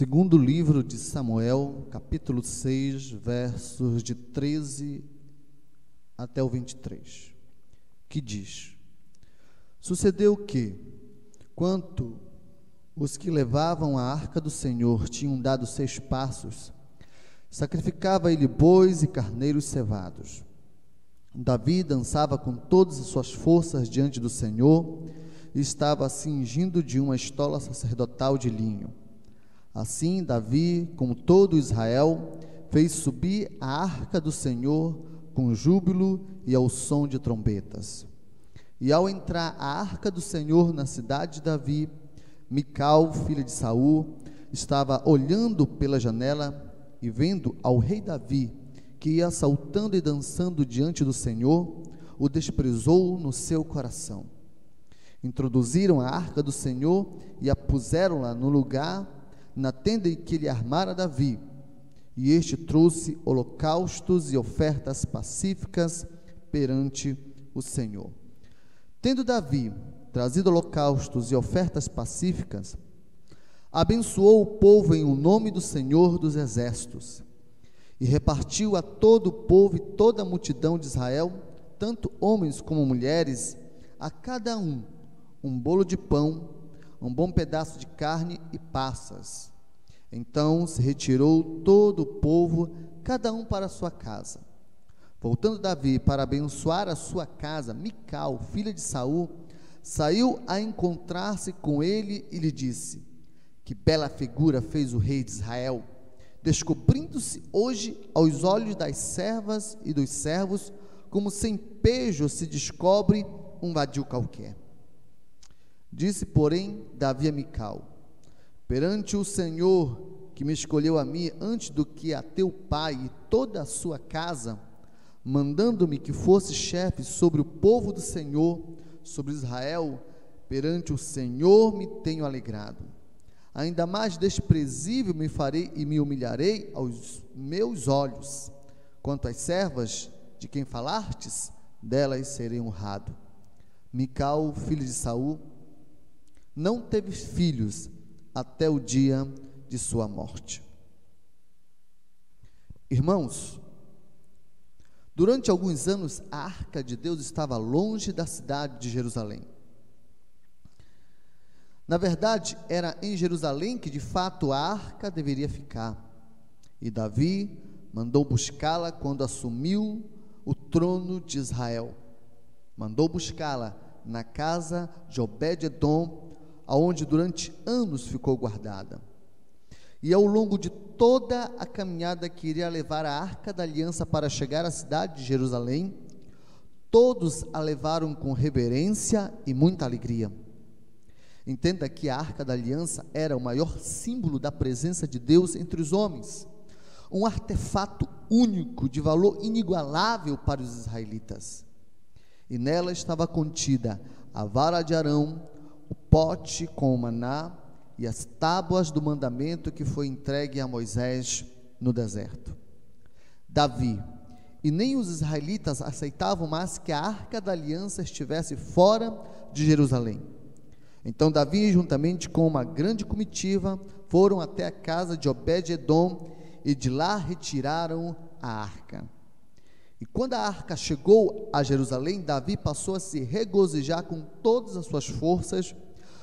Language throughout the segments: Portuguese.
Segundo livro de Samuel, capítulo 6, versos de 13 até o 23, que diz: Sucedeu que, quanto os que levavam a arca do Senhor tinham dado seis passos, sacrificava ele bois e carneiros cevados. Davi dançava com todas as suas forças diante do Senhor e estava cingindo de uma estola sacerdotal de linho. Assim, Davi, com todo Israel, fez subir a arca do Senhor com júbilo e ao som de trombetas. E ao entrar a arca do Senhor na cidade de Davi, Mical, filha de Saul, estava olhando pela janela e vendo ao rei Davi, que ia saltando e dançando diante do Senhor, o desprezou no seu coração. Introduziram a arca do Senhor e a puseram-la no lugar na tenda em que lhe armara Davi, e este trouxe holocaustos e ofertas pacíficas perante o Senhor. Tendo Davi trazido holocaustos e ofertas pacíficas, abençoou o povo em o nome do Senhor dos exércitos, e repartiu a todo o povo e toda a multidão de Israel, tanto homens como mulheres, a cada um um bolo de pão um bom pedaço de carne e passas. Então se retirou todo o povo, cada um para a sua casa. Voltando Davi para abençoar a sua casa, Mical, filha de Saul, saiu a encontrar-se com ele e lhe disse: Que bela figura fez o rei de Israel, descobrindo-se hoje aos olhos das servas e dos servos, como sem pejo se descobre um vadio qualquer. Disse, porém, Davi a Mical: Perante o Senhor que me escolheu a mim antes do que a teu pai e toda a sua casa, mandando-me que fosse chefe sobre o povo do Senhor, sobre Israel, perante o Senhor me tenho alegrado. Ainda mais desprezível me farei e me humilharei aos meus olhos. Quanto às servas de quem falastes, delas serei honrado. Mical, filho de Saul, não teve filhos até o dia de sua morte. Irmãos, durante alguns anos a arca de Deus estava longe da cidade de Jerusalém. Na verdade, era em Jerusalém que de fato a arca deveria ficar. E Davi mandou buscá-la quando assumiu o trono de Israel. Mandou buscá-la na casa de Obed-edom, aonde durante anos ficou guardada. E ao longo de toda a caminhada que iria levar a arca da aliança para chegar à cidade de Jerusalém, todos a levaram com reverência e muita alegria. Entenda que a arca da aliança era o maior símbolo da presença de Deus entre os homens, um artefato único de valor inigualável para os israelitas. E nela estava contida a vara de Arão, o pote com o maná e as tábuas do mandamento que foi entregue a Moisés no deserto. Davi, e nem os israelitas aceitavam mais que a arca da aliança estivesse fora de Jerusalém. Então Davi, juntamente com uma grande comitiva, foram até a casa de Obed-edom e de lá retiraram a arca. E quando a arca chegou a Jerusalém, Davi passou a se regozijar com todas as suas forças,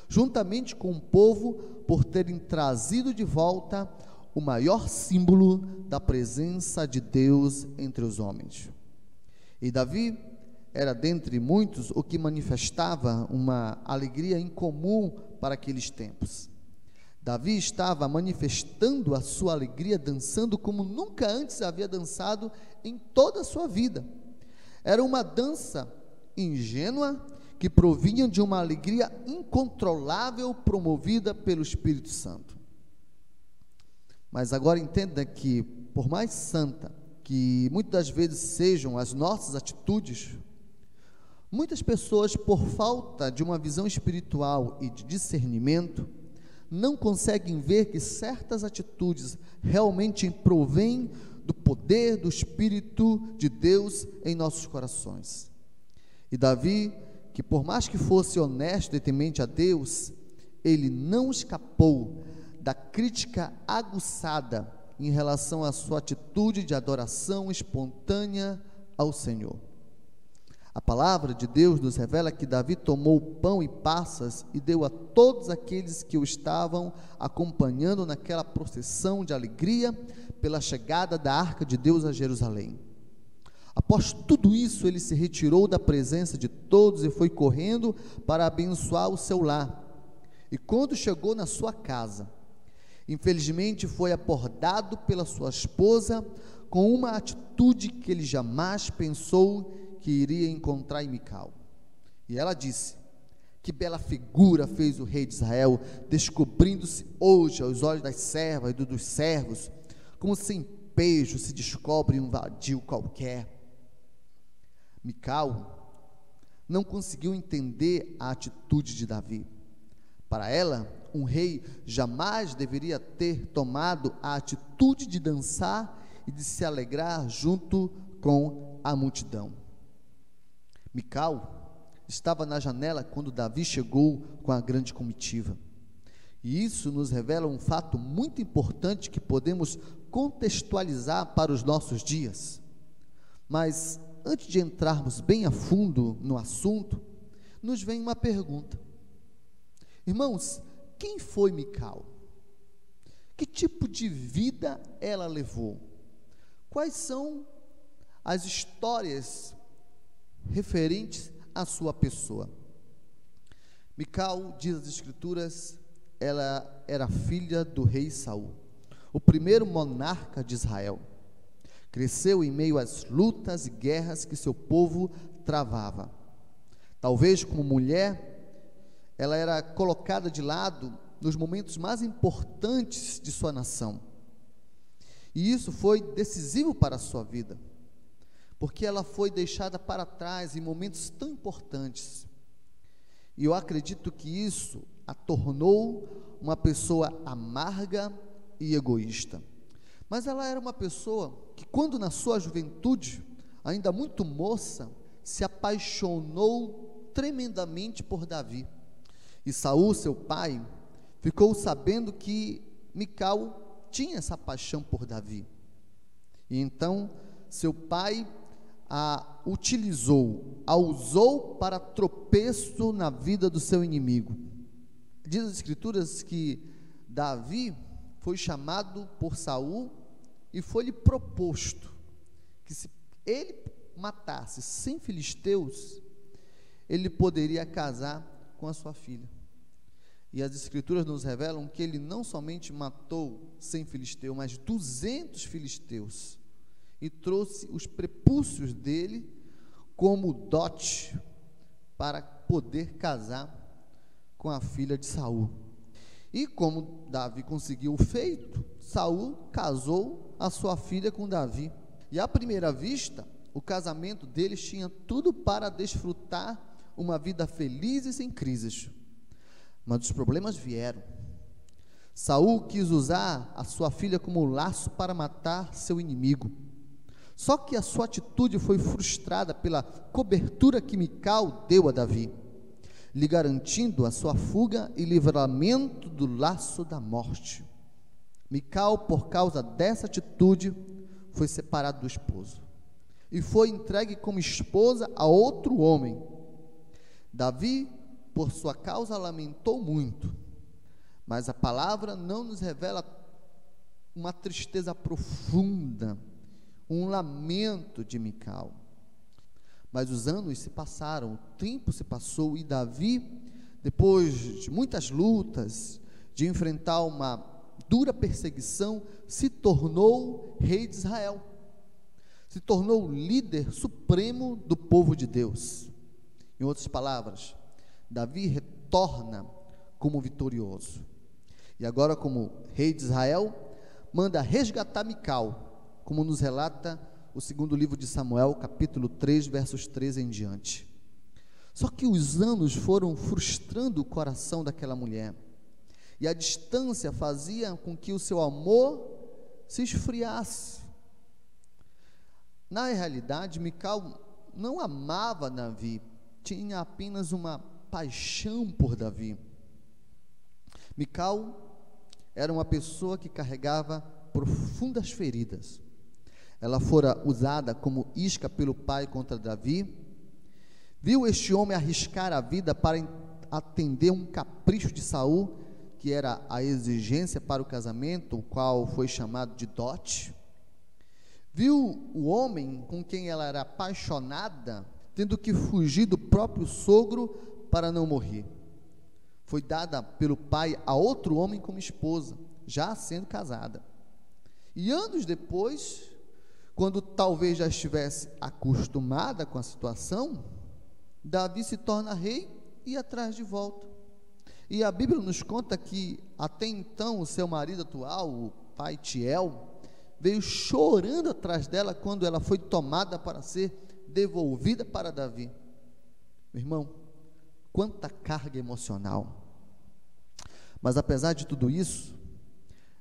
juntamente com o povo, por terem trazido de volta o maior símbolo da presença de Deus entre os homens. E Davi era dentre muitos o que manifestava uma alegria incomum para aqueles tempos. Davi estava manifestando a sua alegria dançando como nunca antes havia dançado em toda a sua vida. Era uma dança ingênua que provinha de uma alegria incontrolável promovida pelo Espírito Santo. Mas agora entenda que, por mais santa que muitas vezes sejam as nossas atitudes, muitas pessoas, por falta de uma visão espiritual e de discernimento, não conseguem ver que certas atitudes realmente provêm do poder do Espírito de Deus em nossos corações. E Davi, que por mais que fosse honesto e temente a Deus, ele não escapou da crítica aguçada em relação à sua atitude de adoração espontânea ao Senhor. A palavra de Deus nos revela que Davi tomou pão e passas e deu a todos aqueles que o estavam acompanhando naquela procissão de alegria pela chegada da arca de Deus a Jerusalém. Após tudo isso, ele se retirou da presença de todos e foi correndo para abençoar o seu lar. E quando chegou na sua casa, infelizmente foi abordado pela sua esposa com uma atitude que ele jamais pensou que iria encontrar em Mical. E ela disse: Que bela figura fez o rei de Israel, descobrindo-se hoje aos olhos das servas e dos servos, como sem pejo se descobre um vadio qualquer. Mical não conseguiu entender a atitude de Davi. Para ela, um rei jamais deveria ter tomado a atitude de dançar e de se alegrar junto com a multidão. Mical estava na janela quando Davi chegou com a grande comitiva. E isso nos revela um fato muito importante que podemos contextualizar para os nossos dias. Mas antes de entrarmos bem a fundo no assunto, nos vem uma pergunta. Irmãos, quem foi Mical? Que tipo de vida ela levou? Quais são as histórias referentes à sua pessoa. Mical, diz as escrituras, ela era filha do rei Saul, o primeiro monarca de Israel. Cresceu em meio às lutas e guerras que seu povo travava. Talvez como mulher, ela era colocada de lado nos momentos mais importantes de sua nação. E isso foi decisivo para a sua vida porque ela foi deixada para trás em momentos tão importantes. E eu acredito que isso a tornou uma pessoa amarga e egoísta. Mas ela era uma pessoa que, quando na sua juventude, ainda muito moça, se apaixonou tremendamente por Davi. E Saul, seu pai, ficou sabendo que Mical tinha essa paixão por Davi. E então seu pai a utilizou, a usou para tropeço na vida do seu inimigo. Diz as escrituras que Davi foi chamado por Saul e foi-lhe proposto que se ele matasse cem filisteus, ele poderia casar com a sua filha. E as escrituras nos revelam que ele não somente matou cem filisteus, mas duzentos filisteus e trouxe os prepúcios dele como dote para poder casar com a filha de Saul. E como Davi conseguiu o feito, Saul casou a sua filha com Davi. E à primeira vista, o casamento deles tinha tudo para desfrutar uma vida feliz e sem crises. Mas os problemas vieram. Saul quis usar a sua filha como laço para matar seu inimigo. Só que a sua atitude foi frustrada pela cobertura que Mical deu a Davi, lhe garantindo a sua fuga e livramento do laço da morte. Mical, por causa dessa atitude, foi separado do esposo e foi entregue como esposa a outro homem. Davi, por sua causa, lamentou muito, mas a palavra não nos revela uma tristeza profunda um lamento de Mical. Mas os anos se passaram, o tempo se passou e Davi, depois de muitas lutas, de enfrentar uma dura perseguição, se tornou rei de Israel. Se tornou líder supremo do povo de Deus. Em outras palavras, Davi retorna como vitorioso. E agora, como rei de Israel, manda resgatar Mical, como nos relata o segundo livro de Samuel, capítulo 3, versos 13 em diante. Só que os anos foram frustrando o coração daquela mulher, e a distância fazia com que o seu amor se esfriasse. Na realidade, Mical não amava Davi, tinha apenas uma paixão por Davi. Mical era uma pessoa que carregava profundas feridas. Ela fora usada como isca pelo pai contra Davi. Viu este homem arriscar a vida para atender um capricho de Saul, que era a exigência para o casamento, o qual foi chamado de dote. Viu o homem com quem ela era apaixonada, tendo que fugir do próprio sogro para não morrer. Foi dada pelo pai a outro homem como esposa, já sendo casada. E anos depois, quando talvez já estivesse acostumada com a situação, Davi se torna rei e atrás de volta. E a Bíblia nos conta que até então o seu marido atual, o pai Tiel, veio chorando atrás dela quando ela foi tomada para ser devolvida para Davi. Meu irmão, quanta carga emocional. Mas apesar de tudo isso,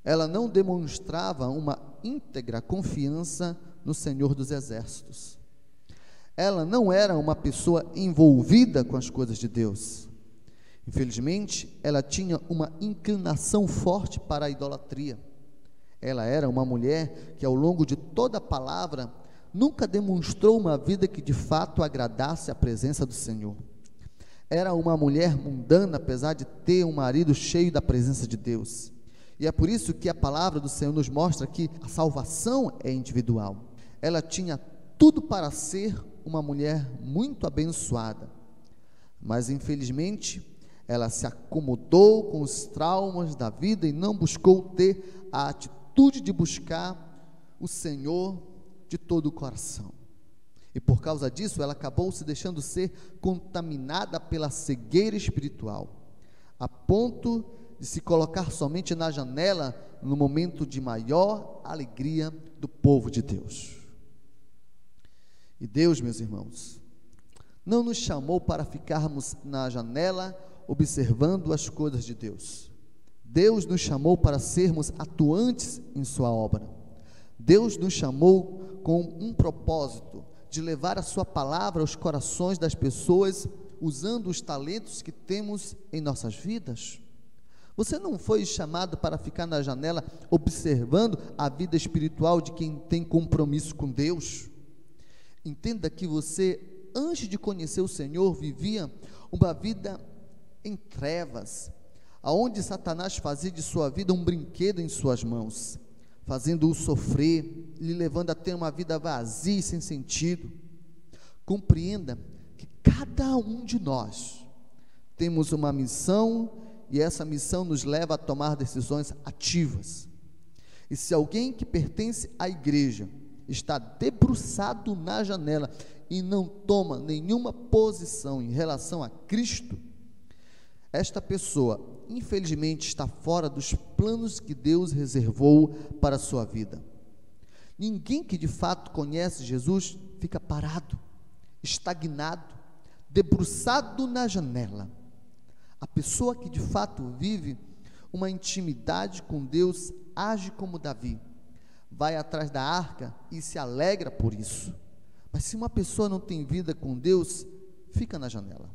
ela não demonstrava uma íntegra confiança no Senhor dos Exércitos. Ela não era uma pessoa envolvida com as coisas de Deus. Infelizmente, ela tinha uma inclinação forte para a idolatria. Ela era uma mulher que, ao longo de toda a palavra, nunca demonstrou uma vida que de fato agradasse a presença do Senhor. Era uma mulher mundana, apesar de ter um marido cheio da presença de Deus. E é por isso que a palavra do Senhor nos mostra que a salvação é individual. Ela tinha tudo para ser uma mulher muito abençoada, mas infelizmente ela se acomodou com os traumas da vida e não buscou ter a atitude de buscar o Senhor de todo o coração. E por causa disso, ela acabou se deixando ser contaminada pela cegueira espiritual, a ponto de se colocar somente na janela no momento de maior alegria do povo de Deus. E Deus, meus irmãos, não nos chamou para ficarmos na janela observando as coisas de Deus. Deus nos chamou para sermos atuantes em Sua obra. Deus nos chamou com um propósito de levar a Sua palavra aos corações das pessoas, usando os talentos que temos em nossas vidas. Você não foi chamado para ficar na janela observando a vida espiritual de quem tem compromisso com Deus. Entenda que você, antes de conhecer o Senhor, vivia uma vida em trevas, aonde Satanás fazia de sua vida um brinquedo em suas mãos, fazendo-o sofrer, lhe levando a ter uma vida vazia e sem sentido. Compreenda que cada um de nós temos uma missão e essa missão nos leva a tomar decisões ativas. E se alguém que pertence à igreja está debruçado na janela e não toma nenhuma posição em relação a Cristo, esta pessoa infelizmente, está fora dos planos que Deus reservou para a sua vida. Ninguém que de fato conhece Jesus fica parado, estagnado, debruçado na janela. A pessoa que de fato vive uma intimidade com Deus age como Davi, vai atrás da arca e se alegra por isso. Mas se uma pessoa não tem vida com Deus, fica na janela.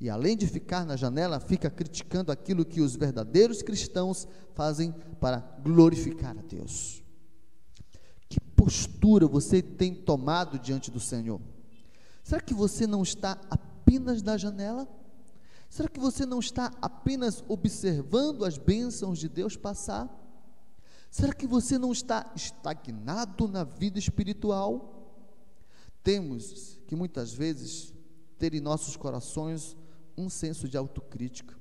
E além de ficar na janela, fica criticando aquilo que os verdadeiros cristãos fazem para glorificar a Deus. Que postura você tem tomado diante do Senhor? Será que você não está apenas na janela? Será que você não está apenas observando as bênçãos de Deus passar? Será que você não está estagnado na vida espiritual? Temos que muitas vezes ter em nossos corações um senso de autocrítica.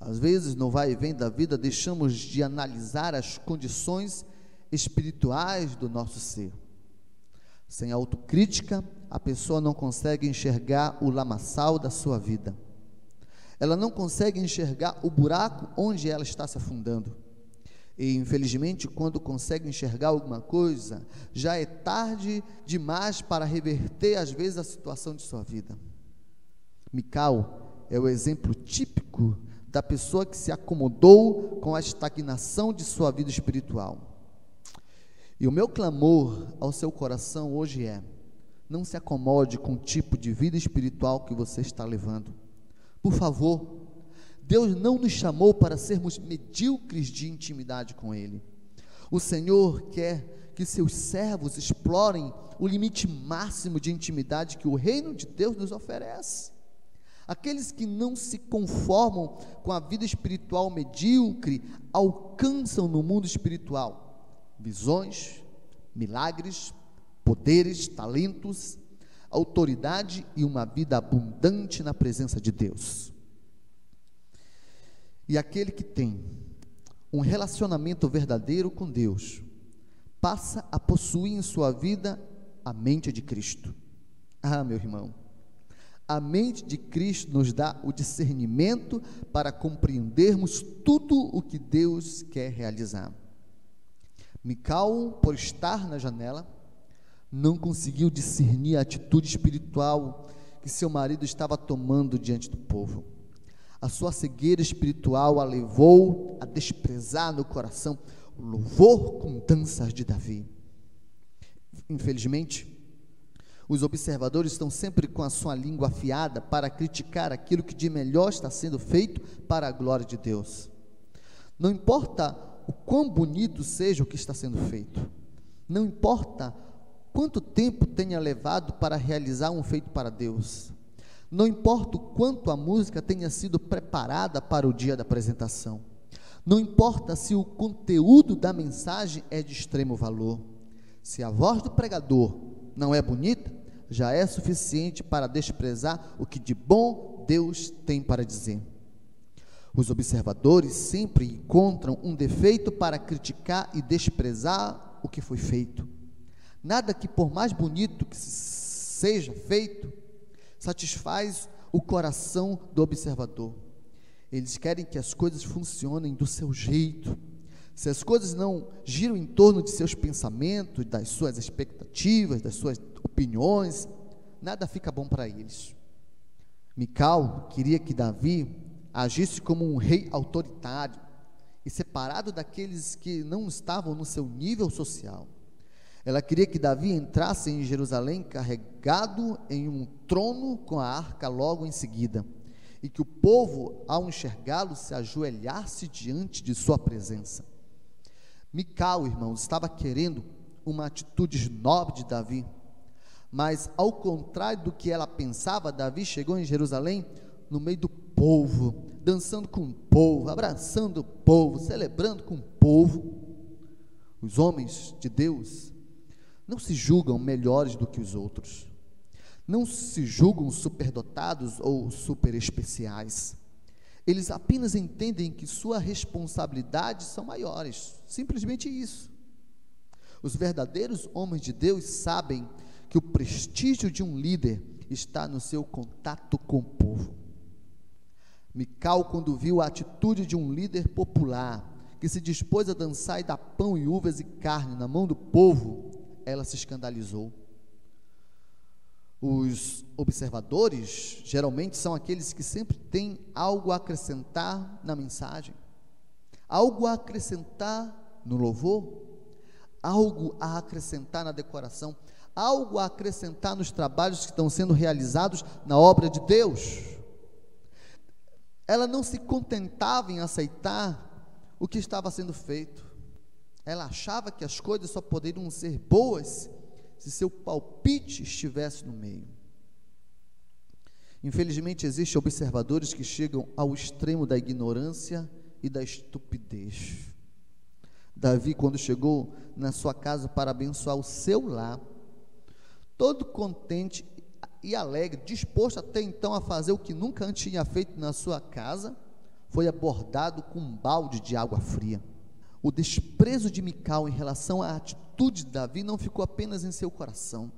Às vezes, no vai e vem da vida, deixamos de analisar as condições espirituais do nosso ser. Sem autocrítica, a pessoa não consegue enxergar o lamaçal da sua vida. Ela não consegue enxergar o buraco onde ela está se afundando. E infelizmente, quando consegue enxergar alguma coisa, já é tarde demais para reverter às vezes a situação de sua vida. Mical é o exemplo típico da pessoa que se acomodou com a estagnação de sua vida espiritual. E o meu clamor ao seu coração hoje é: não se acomode com o tipo de vida espiritual que você está levando. Por favor, Deus não nos chamou para sermos medíocres de intimidade com Ele. O Senhor quer que seus servos explorem o limite máximo de intimidade que o reino de Deus nos oferece. Aqueles que não se conformam com a vida espiritual medíocre alcançam no mundo espiritual visões, milagres, poderes, talentos, autoridade e uma vida abundante na presença de Deus. E aquele que tem um relacionamento verdadeiro com Deus, passa a possuir em sua vida a mente de Cristo. Ah, meu irmão, a mente de Cristo nos dá o discernimento para compreendermos tudo o que Deus quer realizar. Mical, por estar na janela, não conseguiu discernir a atitude espiritual que seu marido estava tomando diante do povo. A sua cegueira espiritual a levou a desprezar no coração o louvor com danças de Davi. Infelizmente, os observadores estão sempre com a sua língua afiada para criticar aquilo que de melhor está sendo feito para a glória de Deus. Não importa o quão bonito seja o que está sendo feito, não importa quanto tempo tenha levado para realizar um feito para Deus, não importa o quanto a música tenha sido preparada para o dia da apresentação, não importa se o conteúdo da mensagem é de extremo valor, se a voz do pregador não é bonita, já é suficiente para desprezar o que de bom Deus tem para dizer. Os observadores sempre encontram um defeito para criticar e desprezar o que foi feito. Nada que, por mais bonito que seja feito, satisfaz o coração do observador. Eles querem que as coisas funcionem do seu jeito. Se as coisas não giram em torno de seus pensamentos, das suas expectativas, das suas opiniões, nada fica bom para eles. Mical queria que Davi agisse como um rei autoritário e separado daqueles que não estavam no seu nível social. Ela queria que Davi entrasse em Jerusalém carregado em um trono com a arca logo em seguida, e que o povo, ao enxergá-lo, se ajoelhasse diante de sua presença. Mical, irmãos, estava querendo uma atitude nobre de Davi, mas, ao contrário do que ela pensava, Davi chegou em Jerusalém no meio do povo, dançando com o povo, abraçando o povo, celebrando com o povo. Os homens de Deus não se julgam melhores do que os outros, não se julgam superdotados ou super especiais. Eles apenas entendem que suas responsabilidades são maiores, simplesmente isso. Os verdadeiros homens de Deus sabem que o prestígio de um líder está no seu contato com o povo. Mical, quando viu a atitude de um líder popular que se dispôs a dançar e dar pão e uvas e carne na mão do povo, ela se escandalizou. Os observadores geralmente são aqueles que sempre têm algo a acrescentar na mensagem, algo a acrescentar no louvor, algo a acrescentar na decoração, algo a acrescentar nos trabalhos que estão sendo realizados na obra de Deus. Ela não se contentava em aceitar o que estava sendo feito. Ela achava que as coisas só poderiam ser boas se seu palpite estivesse no meio. Infelizmente, existem observadores que chegam ao extremo da ignorância e da estupidez. Davi, quando chegou na sua casa para abençoar o seu lar, todo contente e alegre, disposto até então a fazer o que nunca antes tinha feito na sua casa, foi abordado com um balde de água fria. O desprezo de Mical em relação à atitude de Davi não ficou apenas em seu coração.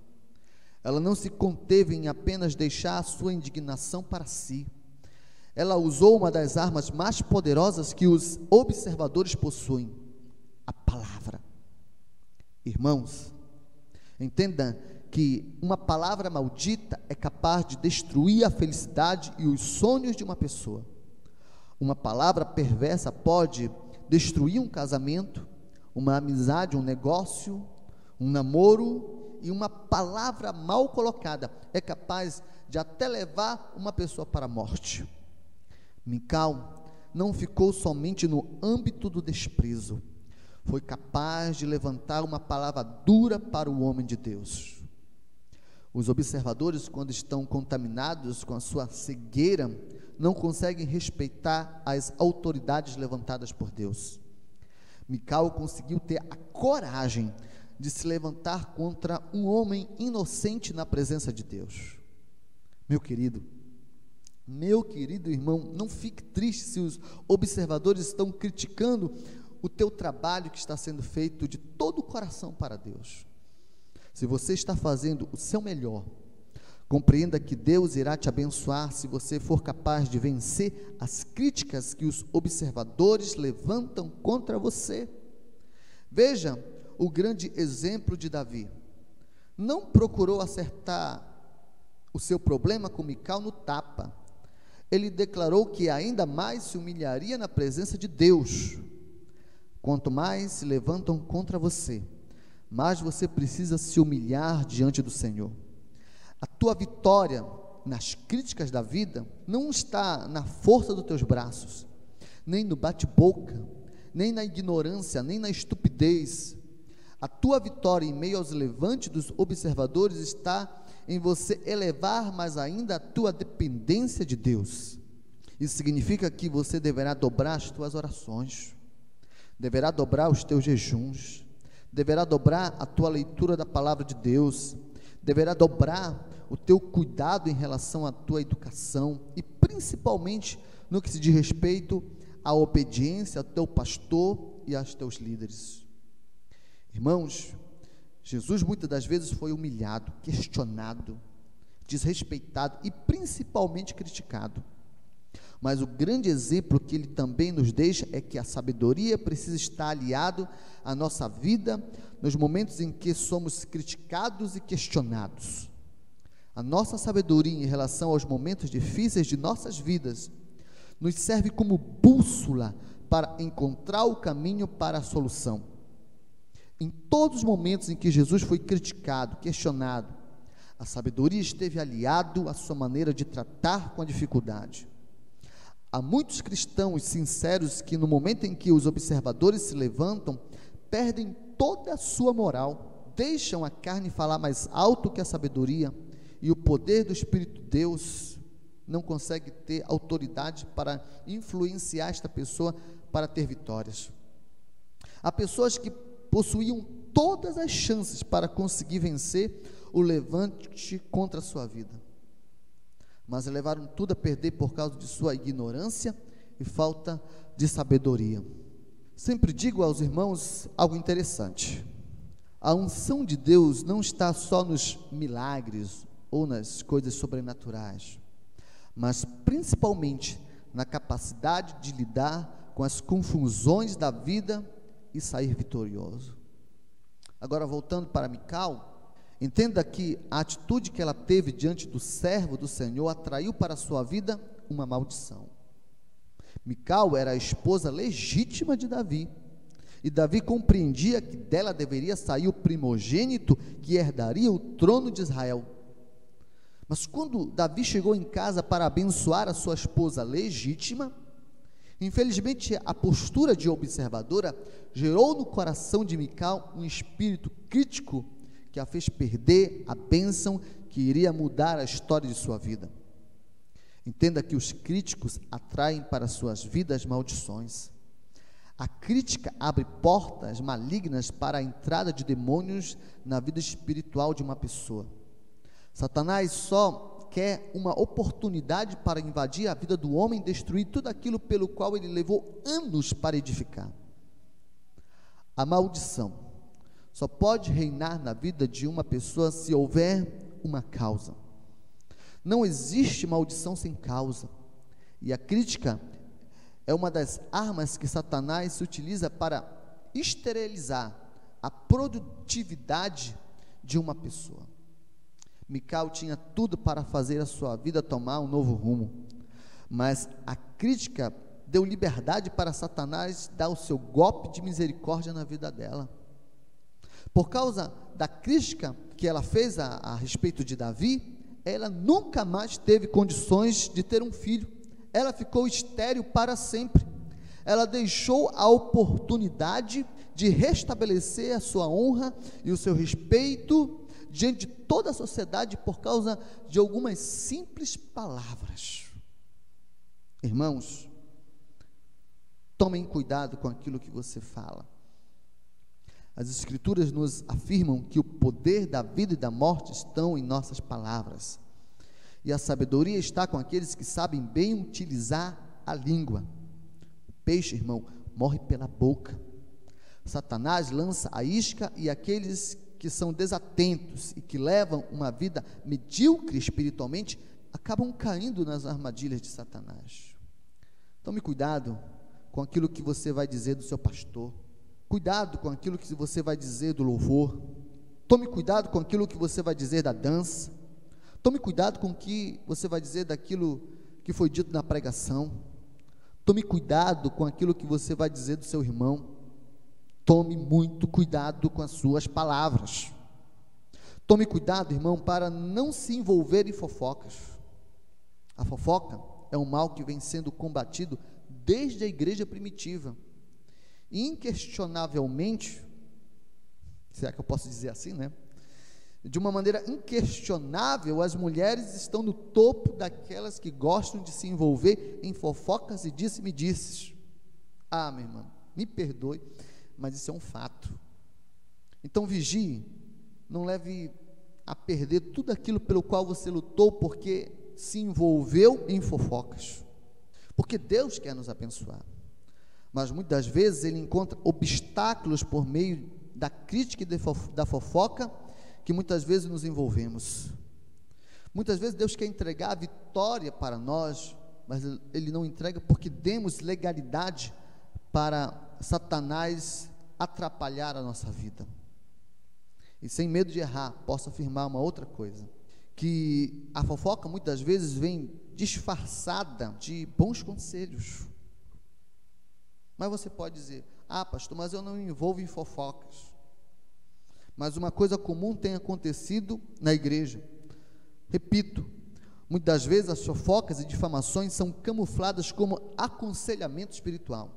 Ela não se conteve em apenas deixar a sua indignação para si. Ela usou uma das armas mais poderosas que os observadores possuem: a palavra. Irmãos, entenda que uma palavra maldita é capaz de destruir a felicidade e os sonhos de uma pessoa. Uma palavra perversa pode destruir um casamento, uma amizade, um negócio, um namoro, e uma palavra mal colocada é capaz de até levar uma pessoa para a morte. Mical não ficou somente no âmbito do desprezo, foi capaz de levantar uma palavra dura para o homem de Deus. Os observadores, quando estão contaminados com a sua cegueira, não conseguem respeitar as autoridades levantadas por Deus. Mical conseguiu ter a coragem de se levantar contra um homem inocente na presença de Deus. Meu querido, meu querido irmão, não fique triste se os observadores estão criticando o teu trabalho que está sendo feito de todo o coração para Deus. Se você está fazendo o seu melhor, compreenda que Deus irá te abençoar se você for capaz de vencer as críticas que os observadores levantam contra você. Veja o grande exemplo de Davi. Não procurou acertar o seu problema com Mical no tapa. Ele declarou que ainda mais se humilharia na presença de Deus. Quanto mais se levantam contra você, mais você precisa se humilhar diante do Senhor. A tua vitória nas críticas da vida não está na força dos teus braços, nem no bate-boca, nem na ignorância, nem na estupidez. A tua vitória em meio aos levantes dos observadores está em você elevar mais ainda a tua dependência de Deus. Isso significa que você deverá dobrar as tuas orações deverá dobrar os teus jejuns, deverá dobrar a tua leitura da palavra de Deus, deverá dobrar o teu cuidado em relação à tua educação e principalmente no que se diz respeito à obediência ao teu pastor e aos teus líderes. Irmãos, Jesus muitas das vezes foi humilhado, questionado, desrespeitado e principalmente criticado. Mas o grande exemplo que ele também nos deixa é que a sabedoria precisa estar aliado à nossa vida nos momentos em que somos criticados e questionados. A nossa sabedoria em relação aos momentos difíceis de nossas vidas nos serve como bússola para encontrar o caminho para a solução. Em todos os momentos em que Jesus foi criticado, questionado, a sabedoria esteve aliado à sua maneira de tratar com a dificuldade. Há muitos cristãos sinceros que, no momento em que os observadores se levantam, perdem toda a sua moral, deixam a carne falar mais alto que a sabedoria, e o poder do Espírito de Deus não consegue ter autoridade para influenciar esta pessoa para ter vitórias. Há pessoas que possuíam todas as chances para conseguir vencer o levante contra a sua vida mas levaram tudo a perder por causa de sua ignorância e falta de sabedoria. Sempre digo aos irmãos algo interessante. A unção de Deus não está só nos milagres ou nas coisas sobrenaturais, mas principalmente na capacidade de lidar com as confusões da vida e sair vitorioso. Agora voltando para Mical, Entenda que a atitude que ela teve diante do servo do Senhor atraiu para a sua vida uma maldição. Mical era a esposa legítima de Davi. E Davi compreendia que dela deveria sair o primogênito que herdaria o trono de Israel. Mas quando Davi chegou em casa para abençoar a sua esposa legítima, infelizmente a postura de observadora gerou no coração de Mical um espírito crítico que a fez perder a bênção que iria mudar a história de sua vida. Entenda que os críticos atraem para suas vidas maldições. A crítica abre portas malignas para a entrada de demônios na vida espiritual de uma pessoa. Satanás só quer uma oportunidade para invadir a vida do homem e destruir tudo aquilo pelo qual ele levou anos para edificar. A maldição só pode reinar na vida de uma pessoa se houver uma causa. Não existe maldição sem causa. E a crítica é uma das armas que Satanás utiliza para esterilizar a produtividade de uma pessoa. Mical tinha tudo para fazer a sua vida tomar um novo rumo, mas a crítica deu liberdade para Satanás dar o seu golpe de misericórdia na vida dela. Por causa da crítica que ela fez a, a respeito de Davi, ela nunca mais teve condições de ter um filho. ela ficou estéril para sempre. Ela deixou a oportunidade de restabelecer a sua honra e o seu respeito diante de toda a sociedade por causa de algumas simples palavras. Irmãos, tomem cuidado com aquilo que você fala. As Escrituras nos afirmam que o poder da vida e da morte estão em nossas palavras. E a sabedoria está com aqueles que sabem bem utilizar a língua. O peixe, irmão, morre pela boca. Satanás lança a isca e aqueles que são desatentos e que levam uma vida medíocre espiritualmente acabam caindo nas armadilhas de Satanás. Tome cuidado com aquilo que você vai dizer do seu pastor. Cuidado com aquilo que você vai dizer do louvor. Tome cuidado com aquilo que você vai dizer da dança. Tome cuidado com o que você vai dizer daquilo que foi dito na pregação. Tome cuidado com aquilo que você vai dizer do seu irmão. Tome muito cuidado com as suas palavras. Tome cuidado, irmão, para não se envolver em fofocas. A fofoca é um mal que vem sendo combatido desde a igreja primitiva. Inquestionavelmente, será que eu posso dizer assim, né? de uma maneira inquestionável, as mulheres estão no topo daquelas que gostam de se envolver em fofocas e disse-me-disses. Ah, minha irmã, me perdoe, mas isso é um fato. Então vigie, não leve a perder tudo aquilo pelo qual você lutou, porque se envolveu em fofocas. Porque Deus quer nos abençoar. Mas muitas vezes ele encontra obstáculos por meio da crítica e da fofoca que muitas vezes nos envolvemos. Muitas vezes Deus quer entregar a vitória para nós, mas Ele não entrega porque demos legalidade para Satanás atrapalhar a nossa vida. E sem medo de errar, posso afirmar uma outra coisa: que a fofoca muitas vezes vem disfarçada de bons conselhos. Mas você pode dizer: Ah, pastor, mas eu não me envolvo em fofocas mas uma coisa comum tem acontecido na igreja. Repito, muitas vezes as fofocas e difamações são camufladas como aconselhamento espiritual.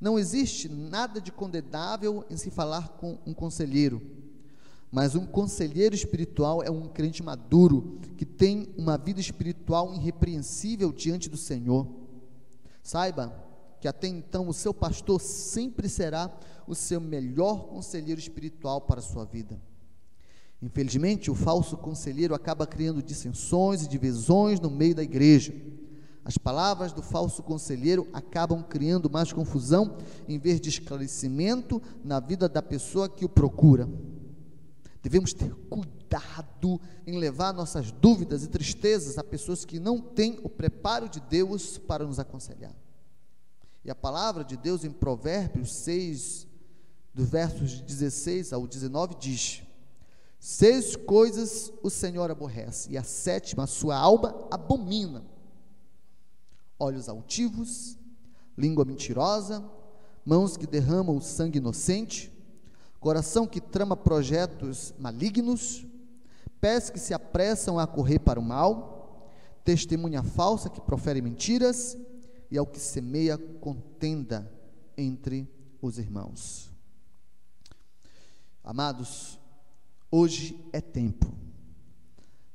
Não existe nada de condenável em se falar com um conselheiro, mas um conselheiro espiritual é um crente maduro que tem uma vida espiritual irrepreensível diante do Senhor. Saiba que até então o seu pastor sempre será o seu melhor conselheiro espiritual para a sua vida. Infelizmente, o falso conselheiro acaba criando dissensões e divisões no meio da igreja. As palavras do falso conselheiro acabam criando mais confusão em vez de esclarecimento na vida da pessoa que o procura. Devemos ter cuidado em levar nossas dúvidas e tristezas a pessoas que não têm o preparo de Deus para nos aconselhar. E a palavra de Deus em Provérbios 6, dos versos 16 ao 19, diz: Seis coisas o Senhor aborrece, e a sétima a sua alma abomina: olhos altivos, língua mentirosa, mãos que derramam o sangue inocente, coração que trama projetos malignos, pés que se apressam a correr para o mal, testemunha falsa que profere mentiras, e ao que semeia contenda entre os irmãos. Amados, hoje é tempo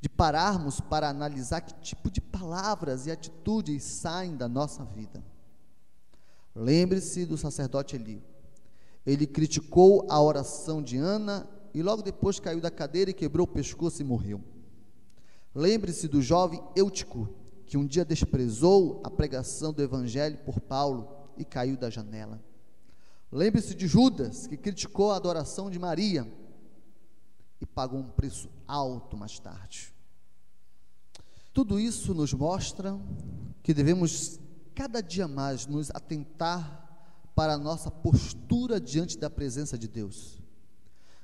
de pararmos para analisar que tipo de palavras e atitudes saem da nossa vida. Lembre-se do sacerdote Eli. Ele criticou a oração de Ana e logo depois caiu da cadeira e quebrou o pescoço e morreu. Lembre-se do jovem Eutico, que um dia desprezou a pregação do evangelho por Paulo e caiu da janela. Lembre-se de Judas, que criticou a adoração de Maria e pagou um preço alto mais tarde. Tudo isso nos mostra que devemos cada dia mais nos atentar para a nossa postura diante da presença de Deus.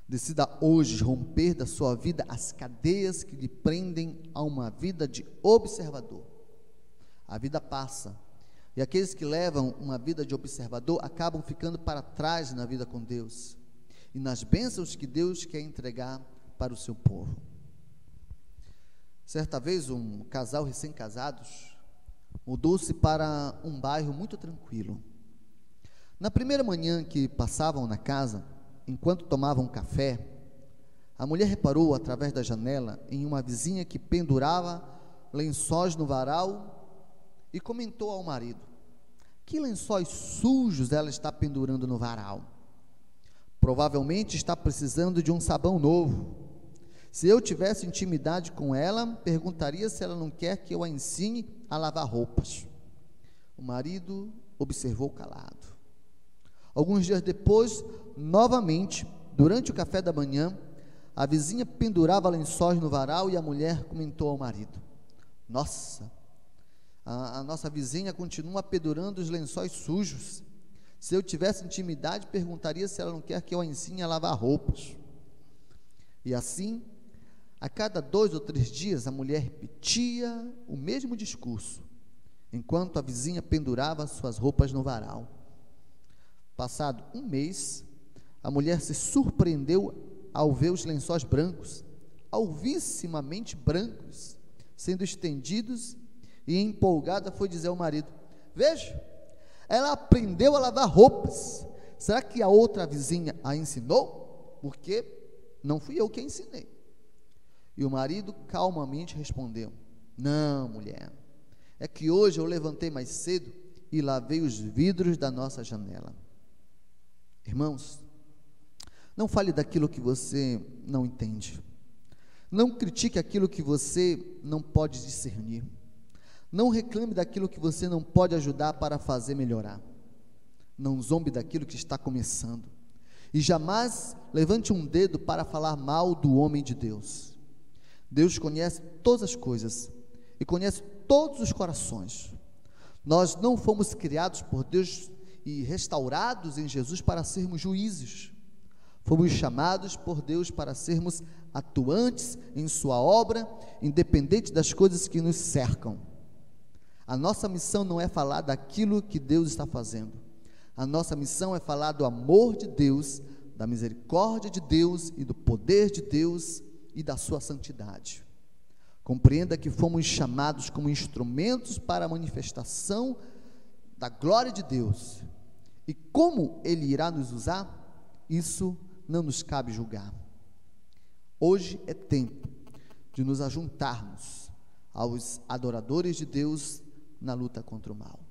Decida hoje romper da sua vida as cadeias que lhe prendem a uma vida de observador. A vida passa, e aqueles que levam uma vida de observador acabam ficando para trás na vida com Deus e nas bênçãos que Deus quer entregar para o seu povo. Certa vez, um casal recém-casados mudou-se para um bairro muito tranquilo. Na primeira manhã que passavam na casa, enquanto tomavam café, a mulher reparou através da janela em uma vizinha que pendurava lençóis no varal e comentou ao marido: Que lençóis sujos ela está pendurando no varal? Provavelmente está precisando de um sabão novo. Se eu tivesse intimidade com ela, perguntaria se ela não quer que eu a ensine a lavar roupas. O marido observou calado. Alguns dias depois, novamente, durante o café da manhã, a vizinha pendurava lençóis no varal e a mulher comentou ao marido: Nossa, a, a nossa vizinha continua pendurando os lençóis sujos. Se eu tivesse intimidade, perguntaria se ela não quer que eu a ensine a lavar roupas. E assim, a cada dois ou três dias, a mulher repetia o mesmo discurso, enquanto a vizinha pendurava suas roupas no varal. Passado um mês, a mulher se surpreendeu ao ver os lençóis brancos, alvissimamente brancos, sendo estendidos, e empolgada foi dizer ao marido: Veja, ela aprendeu a lavar roupas. Será que a outra vizinha a ensinou? Porque não fui eu que ensinei. E o marido calmamente respondeu: Não, mulher, é que hoje eu levantei mais cedo e lavei os vidros da nossa janela. Irmãos, não fale daquilo que você não entende. Não critique aquilo que você não pode discernir. Não reclame daquilo que você não pode ajudar para fazer melhorar. Não zombe daquilo que está começando. E jamais levante um dedo para falar mal do homem de Deus. Deus conhece todas as coisas e conhece todos os corações. Nós não fomos criados por Deus e restaurados em Jesus para sermos juízes. Fomos chamados por Deus para sermos atuantes em Sua obra, independente das coisas que nos cercam. A nossa missão não é falar daquilo que Deus está fazendo. A nossa missão é falar do amor de Deus, da misericórdia de Deus e do poder de Deus e da sua santidade. Compreenda que fomos chamados como instrumentos para a manifestação da glória de Deus. E como Ele irá nos usar, isso não nos cabe julgar. Hoje é tempo de nos ajuntarmos aos adoradores de Deus na luta contra o mal.